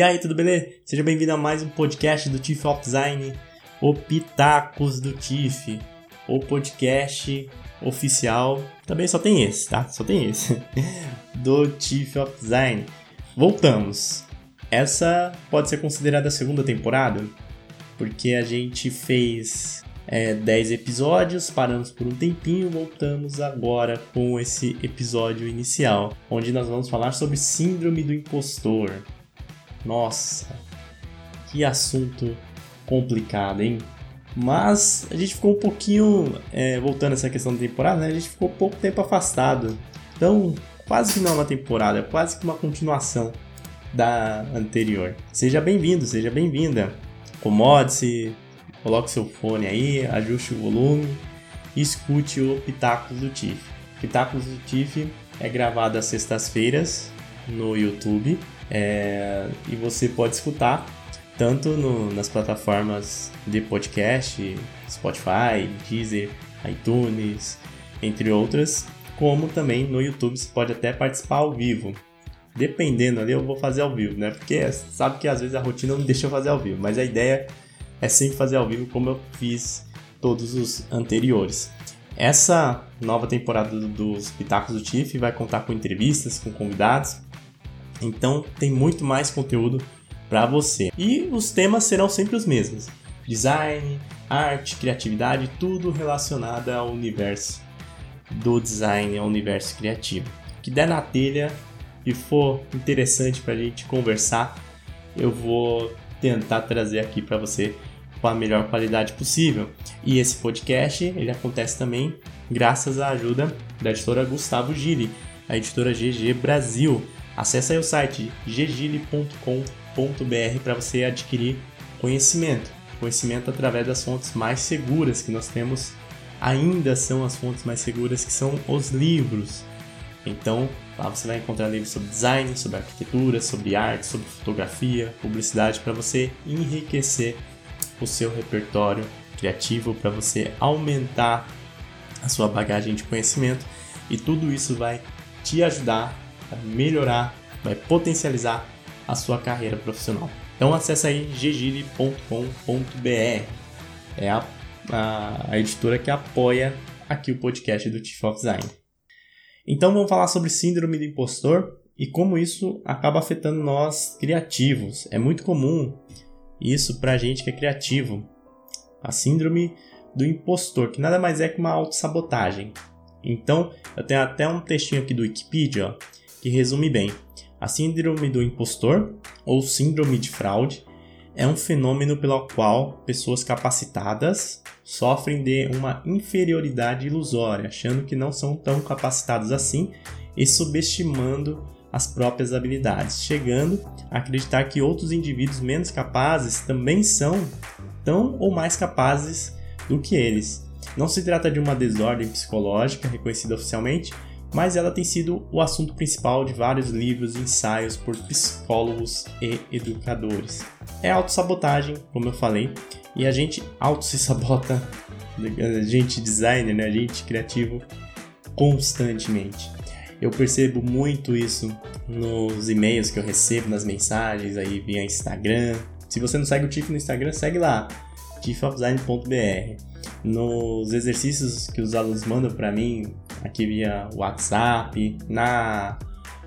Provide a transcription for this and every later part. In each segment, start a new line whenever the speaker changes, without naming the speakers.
E aí, tudo beleza? Seja bem-vindo a mais um podcast do Tiff of Design, o Pitacos do Tiff, o podcast oficial. Também só tem esse, tá? Só tem esse. do Tiff of Design. Voltamos. Essa pode ser considerada a segunda temporada, porque a gente fez é, 10 episódios, paramos por um tempinho, voltamos agora com esse episódio inicial, onde nós vamos falar sobre Síndrome do Impostor. Nossa, que assunto complicado, hein? Mas a gente ficou um pouquinho, é, voltando a essa questão da temporada, né? a gente ficou pouco tempo afastado. Então, quase que não é uma temporada, é quase que uma continuação da anterior. Seja bem-vindo, seja bem-vinda. Acomode-se, coloque seu fone aí, ajuste o volume e escute o Pitacos do Tiff. Pitacos do Tiff é gravado às sextas-feiras no YouTube é, e você pode escutar tanto no, nas plataformas de podcast, Spotify, Deezer, iTunes, entre outras, como também no YouTube você pode até participar ao vivo. Dependendo ali, eu vou fazer ao vivo, né? Porque sabe que às vezes a rotina não deixa eu fazer ao vivo, mas a ideia é sempre fazer ao vivo como eu fiz todos os anteriores. Essa nova temporada dos Pitacos do Tiff vai contar com entrevistas, com convidados, então tem muito mais conteúdo para você. E os temas serão sempre os mesmos: design, arte, criatividade, tudo relacionado ao universo do design, ao universo criativo. Que der na telha e for interessante para a gente conversar, eu vou tentar trazer aqui para você com a melhor qualidade possível. E esse podcast ele acontece também graças à ajuda da editora Gustavo Gili, a editora GG Brasil. Acesse aí o site ggile.com.br para você adquirir conhecimento. Conhecimento através das fontes mais seguras que nós temos, ainda são as fontes mais seguras que são os livros. Então, lá você vai encontrar livros sobre design, sobre arquitetura, sobre arte, sobre fotografia, publicidade para você enriquecer o seu repertório criativo, para você aumentar a sua bagagem de conhecimento e tudo isso vai te ajudar melhorar, vai potencializar a sua carreira profissional. Então acesse aí ggile.com.br. É a, a, a, editora que apoia aqui o podcast do Chief of Design. Então vamos falar sobre síndrome do impostor e como isso acaba afetando nós criativos. É muito comum isso para gente que é criativo. A síndrome do impostor, que nada mais é que uma autossabotagem. Então, eu tenho até um textinho aqui do Wikipedia ó, que resume bem. A síndrome do impostor, ou síndrome de fraude, é um fenômeno pelo qual pessoas capacitadas sofrem de uma inferioridade ilusória, achando que não são tão capacitados assim e subestimando as próprias habilidades, chegando a acreditar que outros indivíduos menos capazes também são tão ou mais capazes do que eles. Não se trata de uma desordem psicológica reconhecida oficialmente, mas ela tem sido o assunto principal de vários livros e ensaios por psicólogos e educadores. É autossabotagem, como eu falei, e a gente auto se sabota, a gente designer, né? a gente criativo, constantemente. Eu percebo muito isso nos e-mails que eu recebo, nas mensagens aí via Instagram. Se você não segue o TIFF no Instagram, segue lá, tiffofdesign.br. Nos exercícios que os alunos mandam para mim, aqui via WhatsApp, na,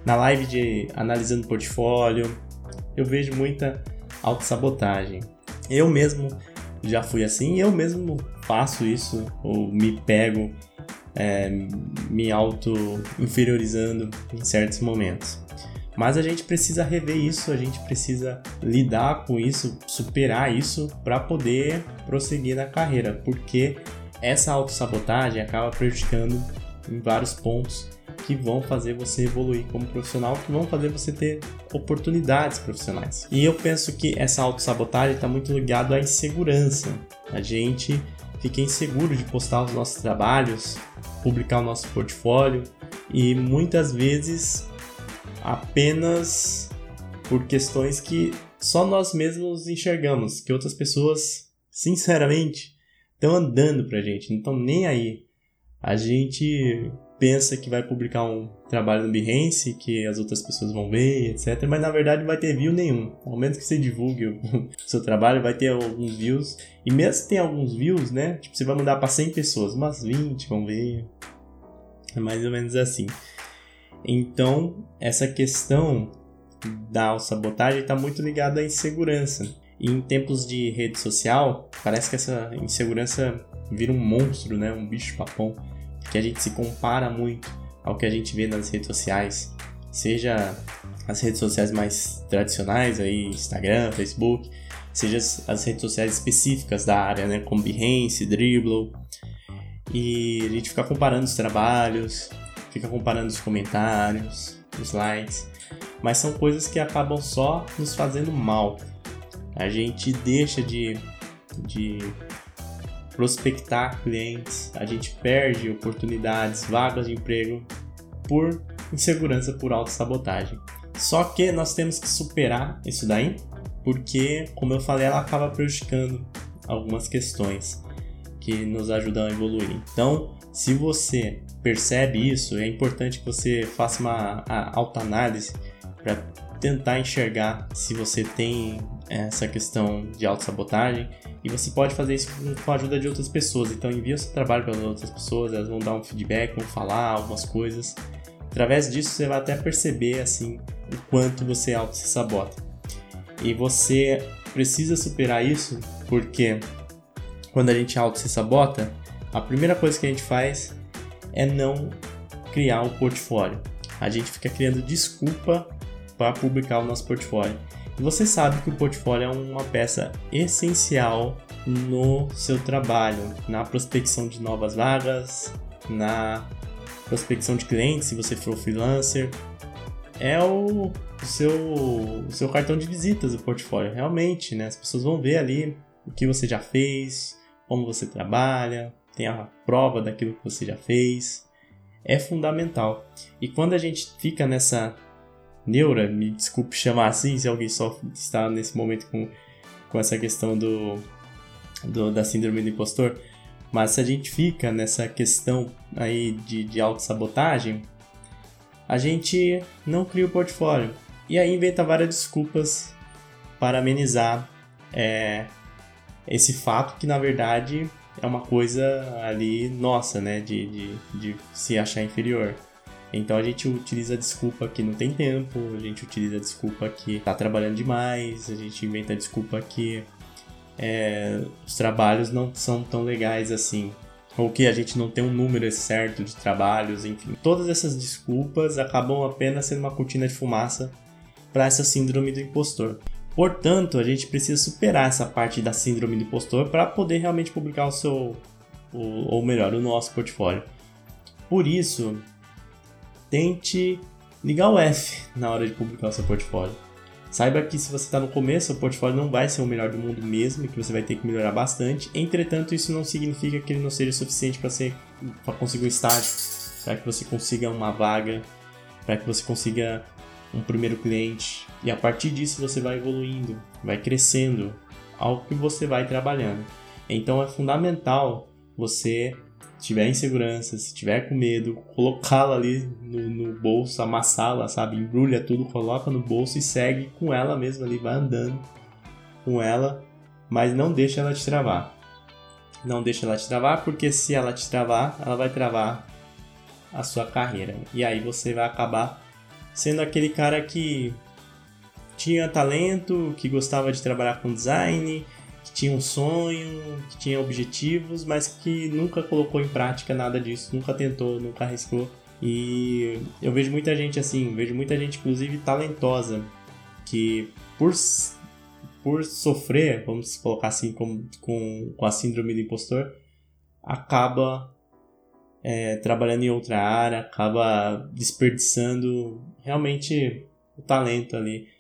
na live de analisando portfólio, eu vejo muita autossabotagem. Eu mesmo já fui assim, eu mesmo faço isso, ou me pego é, me auto-inferiorizando em certos momentos. Mas a gente precisa rever isso, a gente precisa lidar com isso, superar isso para poder prosseguir na carreira, porque essa autossabotagem acaba prejudicando em vários pontos que vão fazer você evoluir como profissional, que vão fazer você ter oportunidades profissionais. E eu penso que essa autossabotagem está muito ligado à insegurança. A gente fica inseguro de postar os nossos trabalhos, publicar o nosso portfólio e muitas vezes apenas por questões que só nós mesmos enxergamos, que outras pessoas, sinceramente, estão andando pra gente, não estão nem aí. A gente pensa que vai publicar um trabalho no Behance, que as outras pessoas vão ver, etc. Mas na verdade não vai ter view nenhum. Ao menos que você divulgue o seu trabalho, vai ter alguns views. E mesmo se tem alguns views, né? Tipo, você vai mandar para 100 pessoas, umas 20 vão ver. É mais ou menos assim. Então, essa questão da sabotagem está muito ligada à insegurança. E em tempos de rede social, parece que essa insegurança vira um monstro, né? Um bicho papão que a gente se compara muito ao que a gente vê nas redes sociais, seja as redes sociais mais tradicionais, aí Instagram, Facebook, seja as redes sociais específicas da área, né, como Behance, Dribble, e a gente fica comparando os trabalhos, fica comparando os comentários, os likes, mas são coisas que acabam só nos fazendo mal. A gente deixa de, de prospectar clientes, a gente perde oportunidades, vagas de emprego por insegurança, por autossabotagem. Só que nós temos que superar isso daí, porque, como eu falei, ela acaba prejudicando algumas questões que nos ajudam a evoluir. Então, se você percebe isso, é importante que você faça uma autoanálise para tentar enxergar se você tem essa questão de autossabotagem e você pode fazer isso com a ajuda de outras pessoas. Então envia o seu trabalho para outras pessoas, elas vão dar um feedback, vão falar algumas coisas. Através disso você vai até perceber assim o quanto você auto sabota. E você precisa superar isso porque quando a gente auto se sabota, a primeira coisa que a gente faz é não criar um portfólio. A gente fica criando desculpa para publicar o nosso portfólio. E você sabe que o portfólio é uma peça essencial no seu trabalho, na prospecção de novas vagas, na prospecção de clientes, se você for freelancer. É o, o seu, o seu cartão de visitas, o portfólio, realmente, né? As pessoas vão ver ali o que você já fez, como você trabalha, tem a prova daquilo que você já fez. É fundamental. E quando a gente fica nessa neura, me desculpe chamar assim, se alguém só está nesse momento com, com essa questão do, do da síndrome do impostor, mas se a gente fica nessa questão aí de, de autossabotagem, a gente não cria o portfólio. E aí inventa várias desculpas para amenizar é, esse fato que na verdade é uma coisa ali nossa, né? De, de, de se achar inferior. Então a gente utiliza a desculpa que não tem tempo, a gente utiliza a desculpa que tá trabalhando demais, a gente inventa a desculpa que é, os trabalhos não são tão legais assim, ou que a gente não tem um número certo de trabalhos, enfim. Todas essas desculpas acabam apenas sendo uma cortina de fumaça para essa síndrome do impostor. Portanto, a gente precisa superar essa parte da síndrome do impostor para poder realmente publicar o seu, o, ou melhor, o nosso portfólio. Por isso, tente ligar o F na hora de publicar o seu portfólio. Saiba que se você está no começo, o portfólio não vai ser o melhor do mundo mesmo, que você vai ter que melhorar bastante. Entretanto, isso não significa que ele não seja suficiente para conseguir um estágio, para que você consiga uma vaga, para que você consiga um primeiro cliente. E a partir disso você vai evoluindo, vai crescendo ao que você vai trabalhando. Então é fundamental você tiver insegurança, se tiver com medo, colocá-la ali no, no, bolso, amassá-la, sabe? Embrulha tudo, coloca no bolso e segue com ela mesma ali, vai andando com ela, mas não deixa ela te travar. Não deixa ela te travar, porque se ela te travar, ela vai travar a sua carreira. E aí você vai acabar sendo aquele cara que tinha talento, que gostava de trabalhar com design, que tinha um sonho, que tinha objetivos, mas que nunca colocou em prática nada disso, nunca tentou, nunca arriscou. E eu vejo muita gente assim, vejo muita gente, inclusive talentosa, que por, por sofrer, vamos colocar assim, com, com, com a síndrome do impostor, acaba é, trabalhando em outra área, acaba desperdiçando realmente o talento ali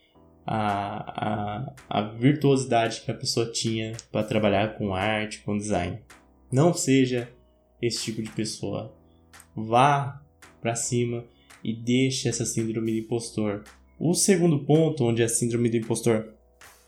a, a, a virtuosidade que a pessoa tinha para trabalhar com arte, com design. Não seja esse tipo de pessoa. Vá para cima e deixe essa síndrome do impostor. O segundo ponto, onde a síndrome do impostor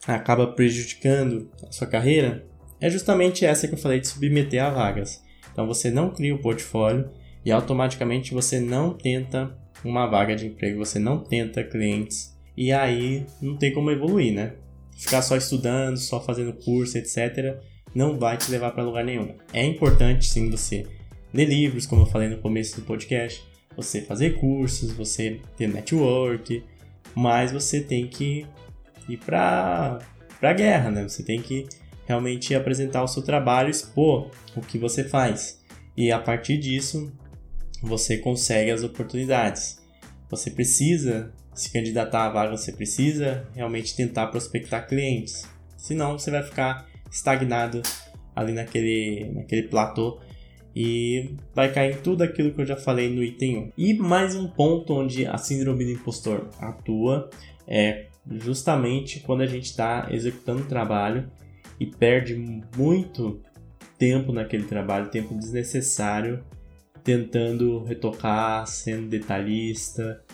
acaba prejudicando a sua carreira, é justamente essa que eu falei de submeter a vagas. Então você não cria o portfólio e automaticamente você não tenta uma vaga de emprego, você não tenta clientes e aí não tem como evoluir, né? Ficar só estudando, só fazendo curso, etc, não vai te levar para lugar nenhum. É importante sim você ler livros, como eu falei no começo do podcast, você fazer cursos, você ter network, mas você tem que ir para para guerra, né? Você tem que realmente apresentar o seu trabalho, expor o que você faz. E a partir disso, você consegue as oportunidades. Você precisa se candidatar à vaga, você precisa realmente tentar prospectar clientes. Senão você vai ficar estagnado ali naquele, naquele platô e vai cair em tudo aquilo que eu já falei no item 1. E mais um ponto onde a síndrome do impostor atua é justamente quando a gente está executando o trabalho e perde muito tempo naquele trabalho, tempo desnecessário, tentando retocar, sendo detalhista,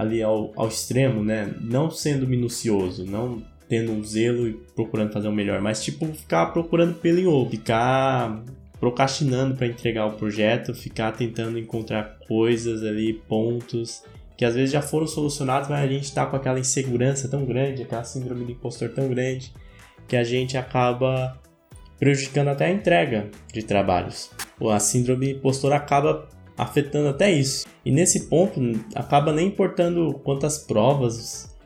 ali ao, ao extremo, né? Não sendo minucioso, não tendo um zelo e procurando fazer o melhor, mas tipo ficar procurando pelo em ovo, ficar procrastinando para entregar o projeto, ficar tentando encontrar coisas ali, pontos que às vezes já foram solucionados, mas a gente está com aquela insegurança tão grande, aquela síndrome do impostor tão grande, que a gente acaba prejudicando até a entrega de trabalhos. A síndrome do impostor acaba afetando até isso. E nesse ponto, acaba nem importando quantas provas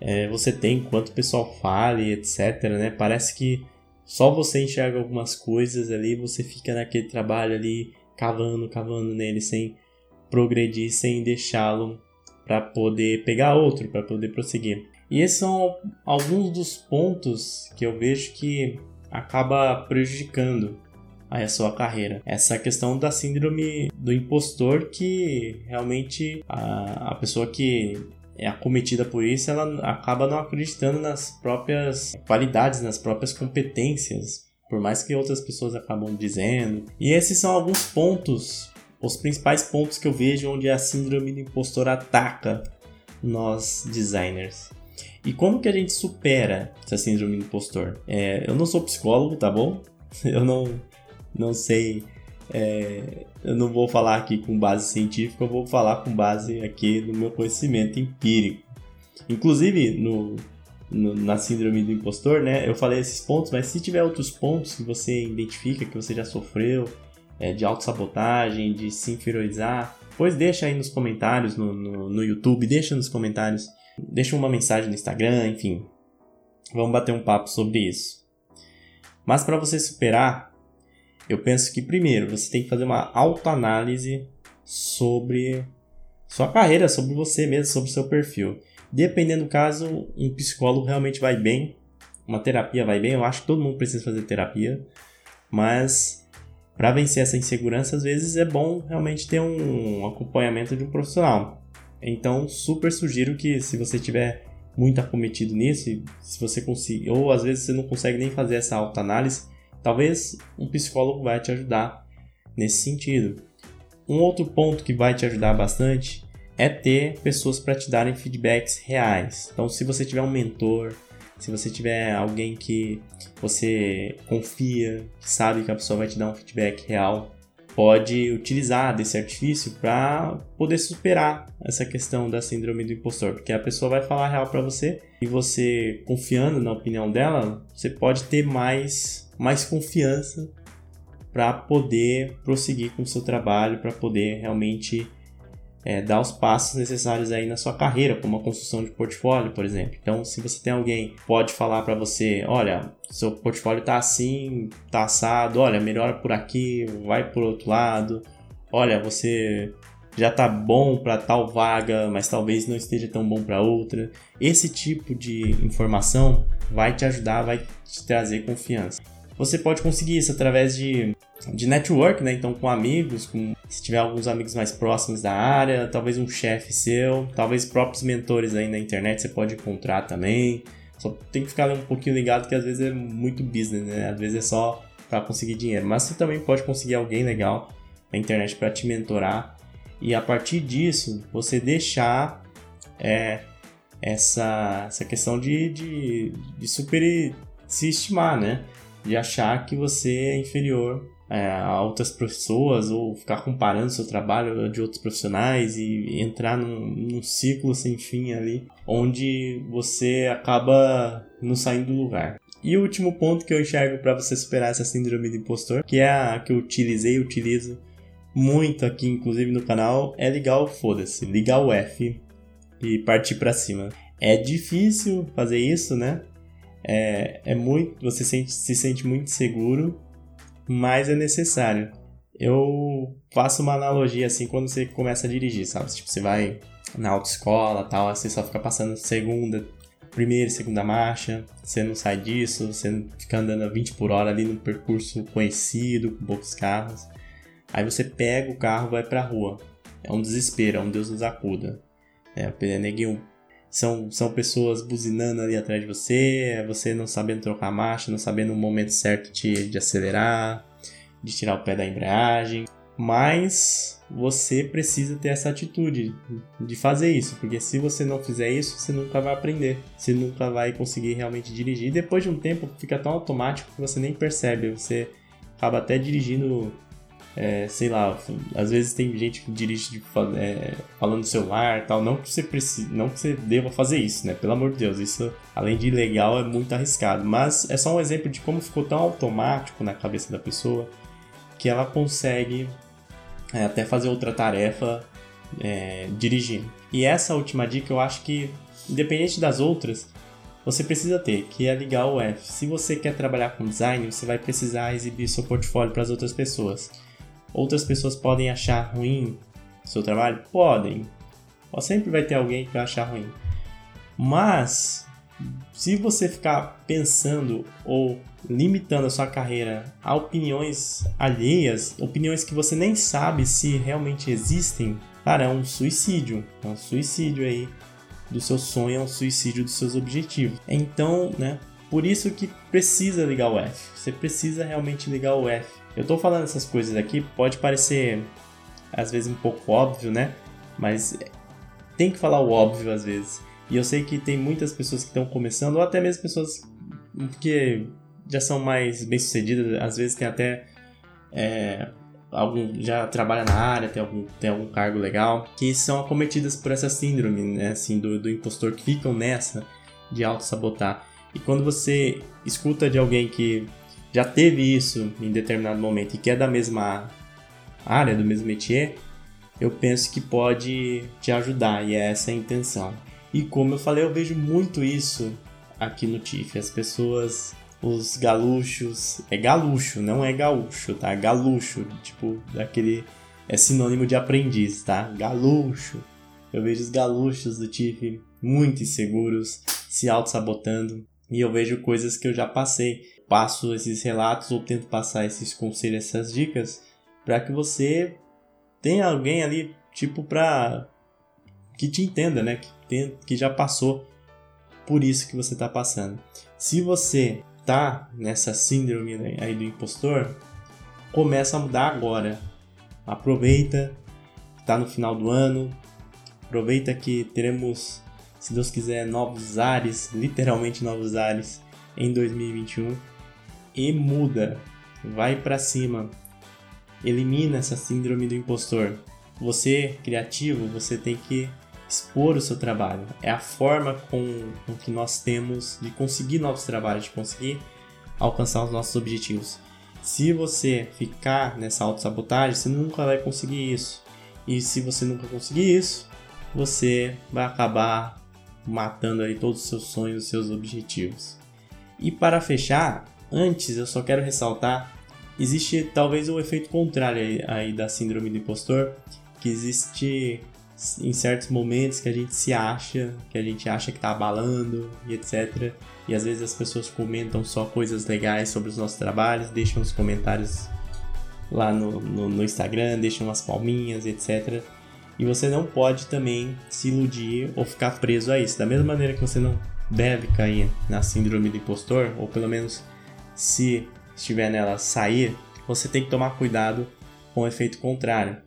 é, você tem, quanto o pessoal fale, etc. Né? Parece que só você enxerga algumas coisas ali, você fica naquele trabalho ali, cavando, cavando nele, sem progredir, sem deixá-lo para poder pegar outro, para poder prosseguir. E esses são alguns dos pontos que eu vejo que acaba prejudicando a sua carreira. Essa questão da síndrome do impostor que realmente a, a pessoa que é acometida por isso, ela acaba não acreditando nas próprias qualidades, nas próprias competências, por mais que outras pessoas acabam dizendo. E esses são alguns pontos os principais pontos que eu vejo onde a síndrome do impostor ataca nós designers. E como que a gente supera essa síndrome do impostor? É, eu não sou psicólogo, tá bom? Eu não, não sei, é, eu não vou falar aqui com base científica, eu vou falar com base aqui no meu conhecimento empírico. Inclusive, no, no, na síndrome do impostor, né, eu falei esses pontos, mas se tiver outros pontos que você identifica, que você já sofreu, é, de autossabotagem, de se inferiorizar, pois deixa aí nos comentários no, no, no YouTube, deixa nos comentários, deixa uma mensagem no Instagram, enfim. Vamos bater um papo sobre isso. Mas para você superar, eu penso que primeiro você tem que fazer uma autoanálise sobre sua carreira, sobre você mesmo, sobre seu perfil. Dependendo do caso, um psicólogo realmente vai bem, uma terapia vai bem. Eu acho que todo mundo precisa fazer terapia, mas para vencer essa insegurança, às vezes é bom realmente ter um acompanhamento de um profissional. Então, super sugiro que se você tiver muito acometido nisso, se você conseguir, ou às vezes você não consegue nem fazer essa autoanálise, talvez um psicólogo vai te ajudar nesse sentido. Um outro ponto que vai te ajudar bastante é ter pessoas para te darem feedbacks reais. Então, se você tiver um mentor, se você tiver alguém que você confia, que sabe que a pessoa vai te dar um feedback real, pode utilizar desse artifício para poder superar essa questão da síndrome do impostor, porque a pessoa vai falar real para você e você confiando na opinião dela, você pode ter mais mais confiança para poder prosseguir com o seu trabalho, para poder realmente é, dar os passos necessários aí na sua carreira, como a construção de portfólio, por exemplo. Então, se você tem alguém pode falar para você, olha, seu portfólio tá assim, tá assado, olha, melhora por aqui, vai por outro lado, olha, você já tá bom para tal vaga, mas talvez não esteja tão bom para outra. Esse tipo de informação vai te ajudar, vai te trazer confiança. Você pode conseguir isso através de de network, né? Então com amigos, com se tiver alguns amigos mais próximos da área, talvez um chefe seu, talvez próprios mentores aí na internet você pode encontrar também. Só tem que ficar um pouquinho ligado que às vezes é muito business, né? Às vezes é só para conseguir dinheiro, mas você também pode conseguir alguém legal na internet para te mentorar e a partir disso você deixar é, essa, essa questão de, de, de super se estimar, né? De achar que você é inferior é, a outras pessoas ou ficar comparando seu trabalho de outros profissionais e entrar num, num ciclo sem fim ali, onde você acaba não saindo do lugar. E o último ponto que eu enxergo para você superar essa síndrome do impostor, que é a que eu utilizei e utilizo muito aqui, inclusive no canal, é ligar o foda-se, ligar o F e partir para cima. É difícil fazer isso, né? É, é muito, você sente, se sente muito seguro, mas é necessário. Eu faço uma analogia assim quando você começa a dirigir, sabe? Tipo, você vai na autoescola tal, você só fica passando segunda, primeira e segunda marcha, você não sai disso, você fica andando a 20 por hora ali no percurso conhecido, com poucos carros. Aí você pega o carro vai pra rua. É um desespero, é um Deus nos acuda. É, neguinho, são, são pessoas buzinando ali atrás de você, é você não sabendo trocar marcha, não sabendo o momento certo de, de acelerar, de tirar o pé da embreagem. Mas você precisa ter essa atitude de fazer isso, porque se você não fizer isso, você nunca vai aprender, você nunca vai conseguir realmente dirigir. E depois de um tempo fica tão automático que você nem percebe, você acaba até dirigindo é, sei lá, às vezes tem gente que dirige é, falando no celular tal, não que você precise, não que você deva fazer isso, né? Pelo amor de Deus, isso além de ilegal é muito arriscado, mas é só um exemplo de como ficou tão automático na cabeça da pessoa que ela consegue é, até fazer outra tarefa é, dirigindo. E essa última dica eu acho que, independente das outras, você precisa ter, que é ligar o F. Se você quer trabalhar com design, você vai precisar exibir seu portfólio para as outras pessoas. Outras pessoas podem achar ruim seu trabalho? Podem. Sempre vai ter alguém que vai achar ruim. Mas, se você ficar pensando ou limitando a sua carreira a opiniões alheias, opiniões que você nem sabe se realmente existem, cara, é um suicídio. É um suicídio aí do seu sonho, é um suicídio dos seus objetivos. Então, né, por isso que precisa ligar o F. Você precisa realmente ligar o F. Eu tô falando essas coisas aqui, pode parecer às vezes um pouco óbvio, né? Mas tem que falar o óbvio às vezes. E eu sei que tem muitas pessoas que estão começando, ou até mesmo pessoas que já são mais bem-sucedidas, às vezes tem até é, algum já trabalha na área, tem algum, tem algum cargo legal, que são acometidas por essa síndrome, né, assim, do, do impostor, que ficam nessa de auto-sabotar. E quando você escuta de alguém que já teve isso em determinado momento e que é da mesma área, do mesmo métier, eu penso que pode te ajudar e é essa a intenção. E como eu falei, eu vejo muito isso aqui no TIF. As pessoas, os galuchos, é galucho, não é gaúcho, tá? Galucho, tipo, daquele é sinônimo de aprendiz, tá? Galucho. Eu vejo os galuchos do TIF muito inseguros, se auto-sabotando, e eu vejo coisas que eu já passei passo esses relatos ou tento passar esses conselhos, essas dicas, para que você tenha alguém ali, tipo, para que te entenda, né? Que, tem, que já passou por isso que você está passando. Se você tá nessa síndrome aí do impostor, começa a mudar agora. Aproveita, está no final do ano, aproveita que teremos, se Deus quiser, novos ares, literalmente novos ares em 2021 e muda. Vai para cima. Elimina essa síndrome do impostor. Você, criativo, você tem que expor o seu trabalho. É a forma com, com que nós temos de conseguir novos trabalhos, de conseguir alcançar os nossos objetivos. Se você ficar nessa autossabotagem, você nunca vai conseguir isso. E se você nunca conseguir isso, você vai acabar matando aí todos os seus sonhos, os seus objetivos. E para fechar, Antes, eu só quero ressaltar, existe talvez o efeito contrário aí, aí da síndrome do impostor, que existe em certos momentos que a gente se acha, que a gente acha que tá abalando e etc. E às vezes as pessoas comentam só coisas legais sobre os nossos trabalhos, deixam os comentários lá no, no, no Instagram, deixam umas palminhas, etc. E você não pode também se iludir ou ficar preso a isso. Da mesma maneira que você não deve cair na síndrome do impostor, ou pelo menos se estiver nela sair, você tem que tomar cuidado com o efeito contrário.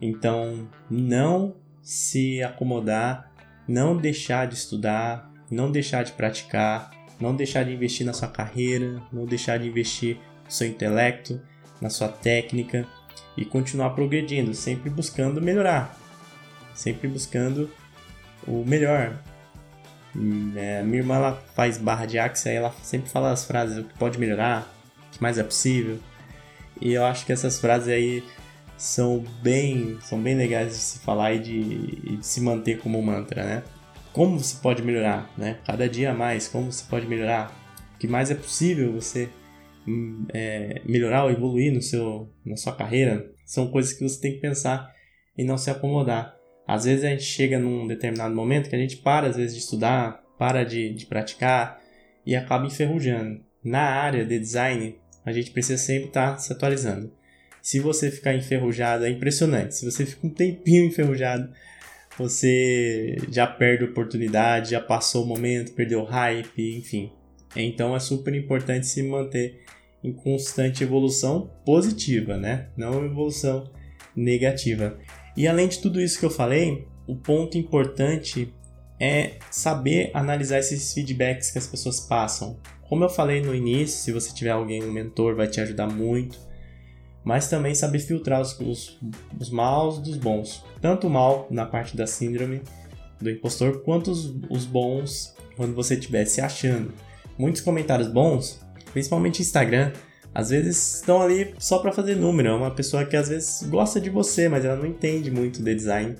Então, não se acomodar, não deixar de estudar, não deixar de praticar, não deixar de investir na sua carreira, não deixar de investir no seu intelecto, na sua técnica e continuar progredindo, sempre buscando melhorar, sempre buscando o melhor. É, minha irmã ela faz barra de axia e ela sempre fala as frases o que pode melhorar, o que mais é possível. E eu acho que essas frases aí são bem, são bem legais de se falar e de, e de se manter como mantra, né? Como você pode melhorar, né? Cada dia mais, como você pode melhorar? O que mais é possível você hum, é, melhorar ou evoluir no seu, na sua carreira? São coisas que você tem que pensar e não se acomodar. Às vezes a gente chega num determinado momento que a gente para, às vezes, de estudar, para de, de praticar e acaba enferrujando. Na área de design, a gente precisa sempre estar tá se atualizando. Se você ficar enferrujado, é impressionante. Se você fica um tempinho enferrujado, você já perde oportunidade, já passou o momento, perdeu o hype, enfim. Então é super importante se manter em constante evolução positiva, né? Não evolução negativa. E além de tudo isso que eu falei, o ponto importante é saber analisar esses feedbacks que as pessoas passam. Como eu falei no início, se você tiver alguém, um mentor, vai te ajudar muito. Mas também saber filtrar os, os, os maus dos bons. Tanto o mal na parte da síndrome do impostor, quanto os, os bons quando você estiver se achando. Muitos comentários bons, principalmente Instagram, às vezes estão ali só para fazer número. É uma pessoa que às vezes gosta de você, mas ela não entende muito de design.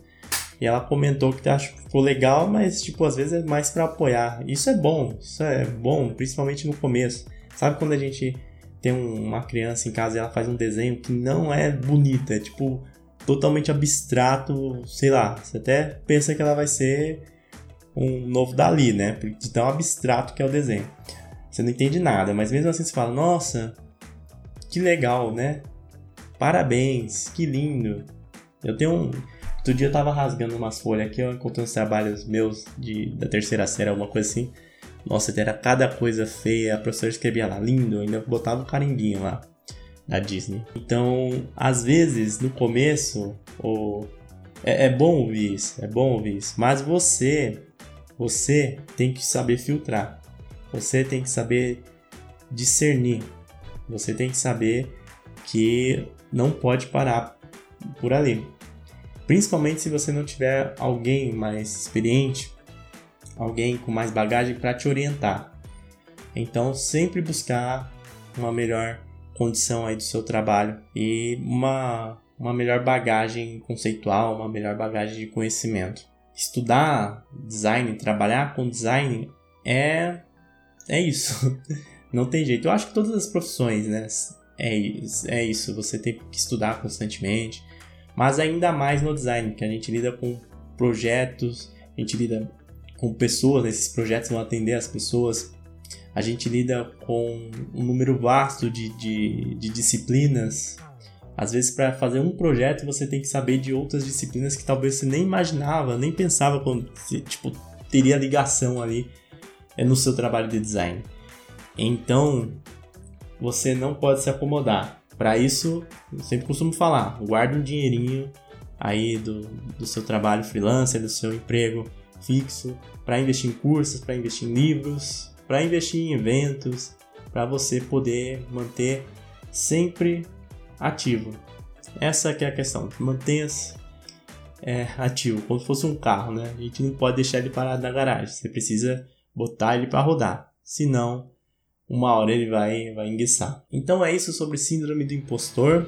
E ela comentou que acho que ficou legal, mas tipo, às vezes é mais para apoiar. Isso é bom, isso é bom, principalmente no começo. Sabe quando a gente tem uma criança em casa e ela faz um desenho que não é bonita, é tipo totalmente abstrato, sei lá, você até pensa que ela vai ser um novo Dali, né? De tão abstrato que é o desenho. Você não entende nada, mas mesmo assim você fala, nossa, que legal, né? Parabéns, que lindo. Eu tenho um. Outro dia eu tava rasgando umas folhas aqui, eu encontrei uns trabalhos meus de, da terceira série, alguma coisa assim. Nossa, era cada coisa feia, a professora escrevia lá, lindo, ainda botava um carimbinho lá da Disney. Então, às vezes, no começo, ou... é, é bom ouvir isso, é bom ouvir isso, mas você, você tem que saber filtrar, você tem que saber discernir você tem que saber que não pode parar por ali. Principalmente se você não tiver alguém mais experiente, alguém com mais bagagem para te orientar. Então, sempre buscar uma melhor condição aí do seu trabalho e uma, uma melhor bagagem conceitual, uma melhor bagagem de conhecimento. Estudar design, trabalhar com design é é isso. Não tem jeito. Eu acho que todas as profissões, né? É, é isso. Você tem que estudar constantemente. Mas ainda mais no design, que a gente lida com projetos, a gente lida com pessoas, esses projetos vão atender as pessoas. A gente lida com um número vasto de, de, de disciplinas. Às vezes, para fazer um projeto, você tem que saber de outras disciplinas que talvez você nem imaginava, nem pensava quando tipo, teria ligação ali é, no seu trabalho de design. Então, você não pode se acomodar. Para isso, eu sempre costumo falar, guarde um dinheirinho aí do, do seu trabalho freelancer, do seu emprego fixo, para investir em cursos, para investir em livros, para investir em eventos, para você poder manter sempre ativo. Essa que é a questão, mantenha-se é, ativo, como se fosse um carro, né? A gente não pode deixar ele parado na garagem, você precisa botar ele para rodar, senão uma hora ele vai, vai enguiçar. Então é isso sobre síndrome do impostor.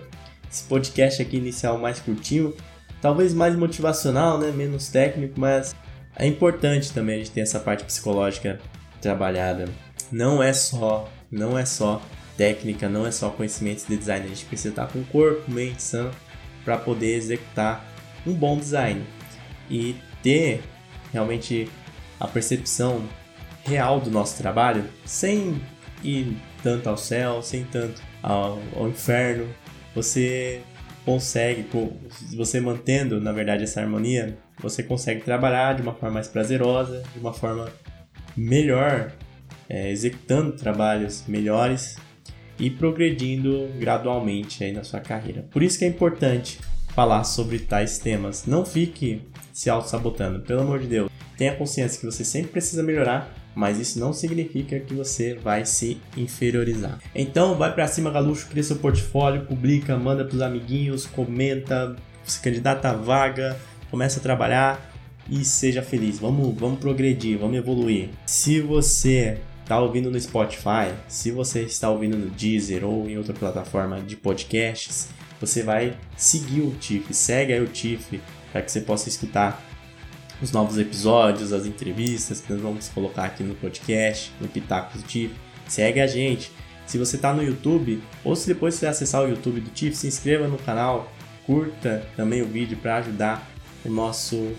Esse podcast aqui inicial mais curtinho, talvez mais motivacional, né? menos técnico, mas é importante também a gente ter essa parte psicológica trabalhada. Não é só, não é só técnica, não é só conhecimentos de design, a gente precisa estar com o corpo, mente sã para poder executar um bom design e ter realmente a percepção real do nosso trabalho sem ir tanto ao céu, sem tanto ao, ao inferno. Você consegue, você mantendo, na verdade, essa harmonia, você consegue trabalhar de uma forma mais prazerosa, de uma forma melhor, é, executando trabalhos melhores e progredindo gradualmente aí na sua carreira. Por isso que é importante falar sobre tais temas. Não fique se auto-sabotando, pelo amor de Deus. Tenha consciência que você sempre precisa melhorar mas isso não significa que você vai se inferiorizar. Então, vai para cima, Galuxo, cria seu portfólio, publica, manda pros amiguinhos, comenta, se candidata à vaga, começa a trabalhar e seja feliz. Vamos, vamos progredir, vamos evoluir. Se você está ouvindo no Spotify, se você está ouvindo no Deezer ou em outra plataforma de podcasts, você vai seguir o TIFF, segue aí o TIFF para que você possa escutar os novos episódios, as entrevistas que nós vamos colocar aqui no podcast, no Pitacos do TIFF. Segue a gente. Se você está no YouTube, ou se depois você acessar o YouTube do TIFF, se inscreva no canal, curta também o vídeo para ajudar o nosso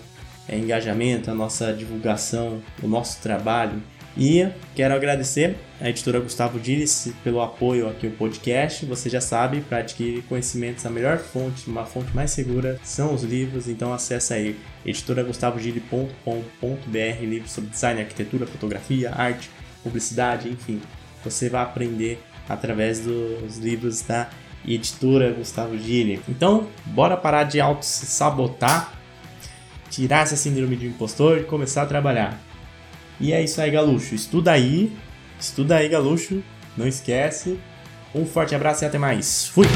é, engajamento, a nossa divulgação, o nosso trabalho. E quero agradecer a editora Gustavo Diniz pelo apoio aqui ao podcast. Você já sabe, para adquirir conhecimentos, a melhor fonte, uma fonte mais segura, são os livros. Então acesse aí editoragustavoGili.com.br, livros sobre design, arquitetura, fotografia, arte, publicidade, enfim. Você vai aprender através dos livros da editora Gustavo Gili. Então, bora parar de auto-sabotar tirar essa síndrome de impostor e começar a trabalhar. E é isso aí, Galuxo. Estuda aí. Estuda aí, Galuxo. Não esquece. Um forte abraço e até mais. Fui!